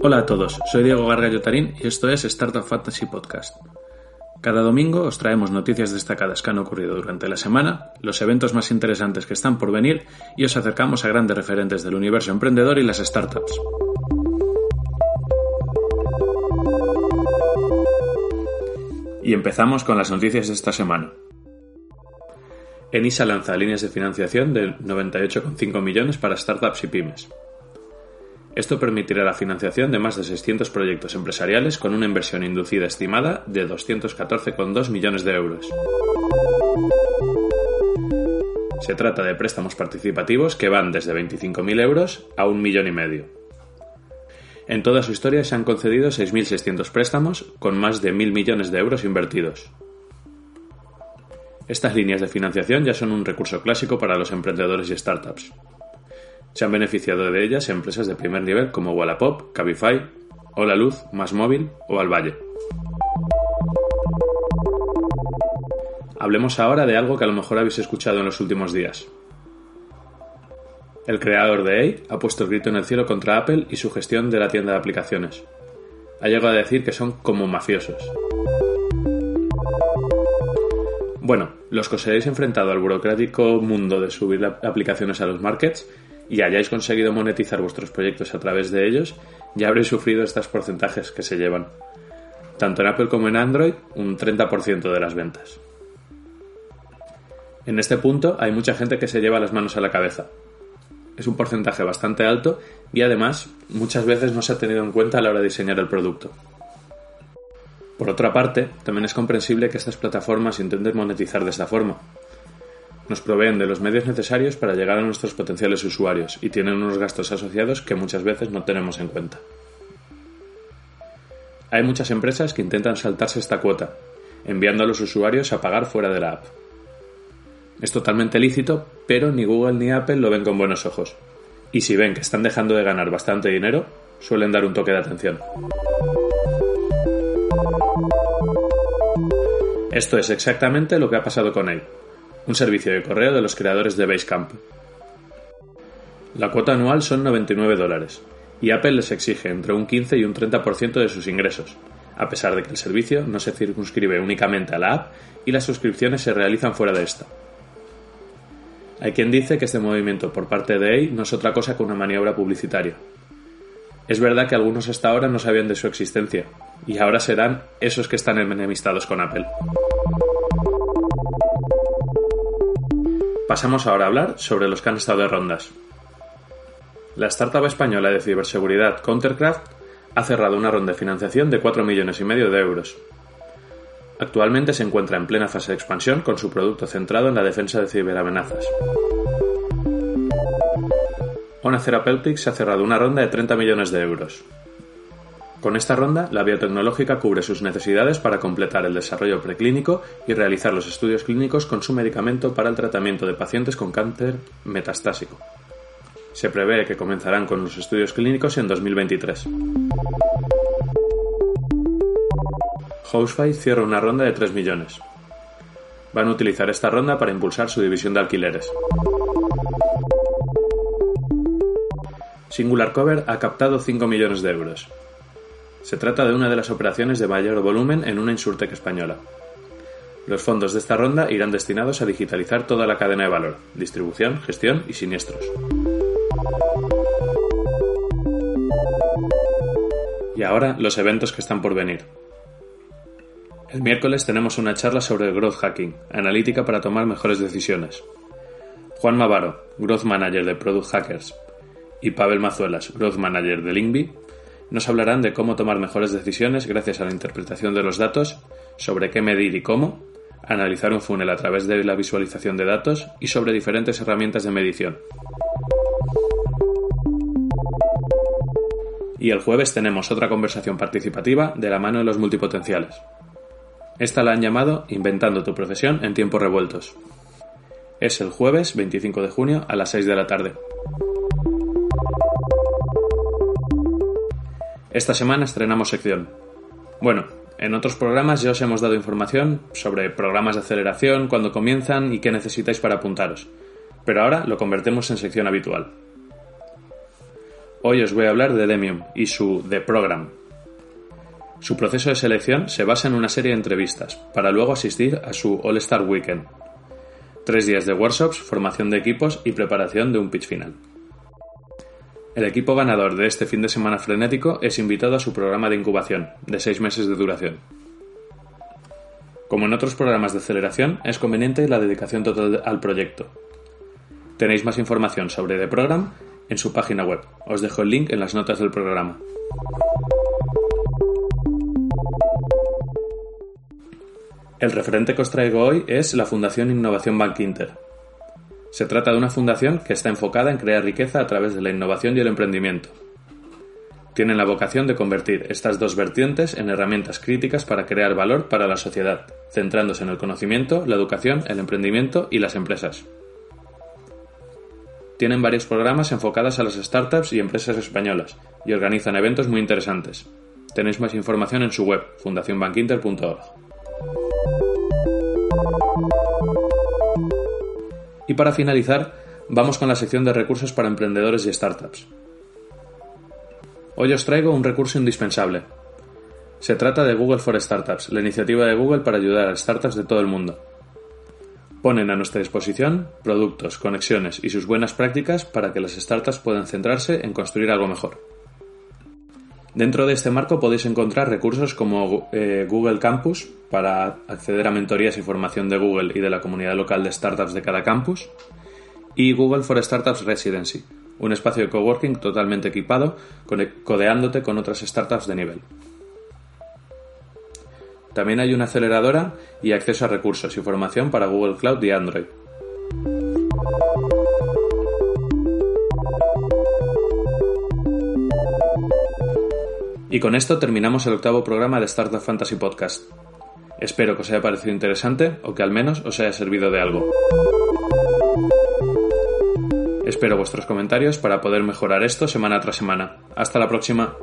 Hola a todos, soy Diego Gargallo y esto es Startup Fantasy Podcast. Cada domingo os traemos noticias destacadas que han ocurrido durante la semana, los eventos más interesantes que están por venir y os acercamos a grandes referentes del universo emprendedor y las startups. Y empezamos con las noticias de esta semana. Enisa lanza líneas de financiación de 98,5 millones para startups y pymes. Esto permitirá la financiación de más de 600 proyectos empresariales con una inversión inducida estimada de 214,2 millones de euros. Se trata de préstamos participativos que van desde 25.000 euros a un millón y medio. En toda su historia se han concedido 6.600 préstamos con más de 1.000 millones de euros invertidos. Estas líneas de financiación ya son un recurso clásico para los emprendedores y startups. Se han beneficiado de ellas empresas de primer nivel como Wallapop, Cabify, Hola Luz, Más Móvil o Alvalle. Hablemos ahora de algo que a lo mejor habéis escuchado en los últimos días. El creador de AI ha puesto el grito en el cielo contra Apple y su gestión de la tienda de aplicaciones. Ha llegado a decir que son como mafiosos. Bueno, los que os hayáis enfrentado al burocrático mundo de subir aplicaciones a los markets y hayáis conseguido monetizar vuestros proyectos a través de ellos, ya habréis sufrido estos porcentajes que se llevan. Tanto en Apple como en Android, un 30% de las ventas. En este punto hay mucha gente que se lleva las manos a la cabeza. Es un porcentaje bastante alto y además muchas veces no se ha tenido en cuenta a la hora de diseñar el producto. Por otra parte, también es comprensible que estas plataformas intenten monetizar de esta forma. Nos proveen de los medios necesarios para llegar a nuestros potenciales usuarios y tienen unos gastos asociados que muchas veces no tenemos en cuenta. Hay muchas empresas que intentan saltarse esta cuota, enviando a los usuarios a pagar fuera de la app. Es totalmente lícito, pero ni Google ni Apple lo ven con buenos ojos. Y si ven que están dejando de ganar bastante dinero, suelen dar un toque de atención. Esto es exactamente lo que ha pasado con él, un servicio de correo de los creadores de Basecamp. La cuota anual son 99 dólares, y Apple les exige entre un 15 y un 30% de sus ingresos, a pesar de que el servicio no se circunscribe únicamente a la app y las suscripciones se realizan fuera de esta. Hay quien dice que este movimiento por parte de EI no es otra cosa que una maniobra publicitaria, es verdad que algunos hasta ahora no sabían de su existencia, y ahora serán esos que están enemistados con Apple. Pasamos ahora a hablar sobre los que han estado de rondas. La startup española de ciberseguridad Countercraft ha cerrado una ronda de financiación de 4 millones y medio de euros. Actualmente se encuentra en plena fase de expansión con su producto centrado en la defensa de ciberamenazas. Ona Therapeutics ha cerrado una ronda de 30 millones de euros. Con esta ronda, la biotecnológica cubre sus necesidades para completar el desarrollo preclínico y realizar los estudios clínicos con su medicamento para el tratamiento de pacientes con cáncer metastásico. Se prevé que comenzarán con los estudios clínicos en 2023. Housefly cierra una ronda de 3 millones. Van a utilizar esta ronda para impulsar su división de alquileres. Singular Cover ha captado 5 millones de euros. Se trata de una de las operaciones de mayor volumen en una insurtech española. Los fondos de esta ronda irán destinados a digitalizar toda la cadena de valor, distribución, gestión y siniestros. Y ahora los eventos que están por venir. El miércoles tenemos una charla sobre el growth hacking, analítica para tomar mejores decisiones. Juan Mavaro, Growth Manager de Product Hackers, y Pavel Mazuelas, Growth Manager de Linkby, nos hablarán de cómo tomar mejores decisiones gracias a la interpretación de los datos, sobre qué medir y cómo, analizar un funnel a través de la visualización de datos y sobre diferentes herramientas de medición. Y el jueves tenemos otra conversación participativa de la mano de los multipotenciales. Esta la han llamado Inventando tu profesión en tiempos revueltos. Es el jueves 25 de junio a las 6 de la tarde. Esta semana estrenamos sección. Bueno, en otros programas ya os hemos dado información sobre programas de aceleración, cuándo comienzan y qué necesitáis para apuntaros, pero ahora lo convertimos en sección habitual. Hoy os voy a hablar de Demium y su The Program. Su proceso de selección se basa en una serie de entrevistas, para luego asistir a su All Star Weekend. Tres días de workshops, formación de equipos y preparación de un pitch final. El equipo ganador de este fin de semana frenético es invitado a su programa de incubación, de seis meses de duración. Como en otros programas de aceleración, es conveniente la dedicación total al proyecto. Tenéis más información sobre The Program en su página web. Os dejo el link en las notas del programa. El referente que os traigo hoy es la Fundación Innovación Bank Inter, se trata de una fundación que está enfocada en crear riqueza a través de la innovación y el emprendimiento. Tienen la vocación de convertir estas dos vertientes en herramientas críticas para crear valor para la sociedad, centrándose en el conocimiento, la educación, el emprendimiento y las empresas. Tienen varios programas enfocados a las startups y empresas españolas y organizan eventos muy interesantes. Tenéis más información en su web, fundacionbankinter.org. Y para finalizar, vamos con la sección de recursos para emprendedores y startups. Hoy os traigo un recurso indispensable. Se trata de Google for Startups, la iniciativa de Google para ayudar a startups de todo el mundo. Ponen a nuestra disposición productos, conexiones y sus buenas prácticas para que las startups puedan centrarse en construir algo mejor. Dentro de este marco podéis encontrar recursos como eh, Google Campus para acceder a mentorías y formación de Google y de la comunidad local de startups de cada campus y Google for Startups Residency, un espacio de coworking totalmente equipado codeándote con otras startups de nivel. También hay una aceleradora y acceso a recursos y formación para Google Cloud y Android. Y con esto terminamos el octavo programa de Startup Fantasy Podcast. Espero que os haya parecido interesante o que al menos os haya servido de algo. Espero vuestros comentarios para poder mejorar esto semana tras semana. Hasta la próxima.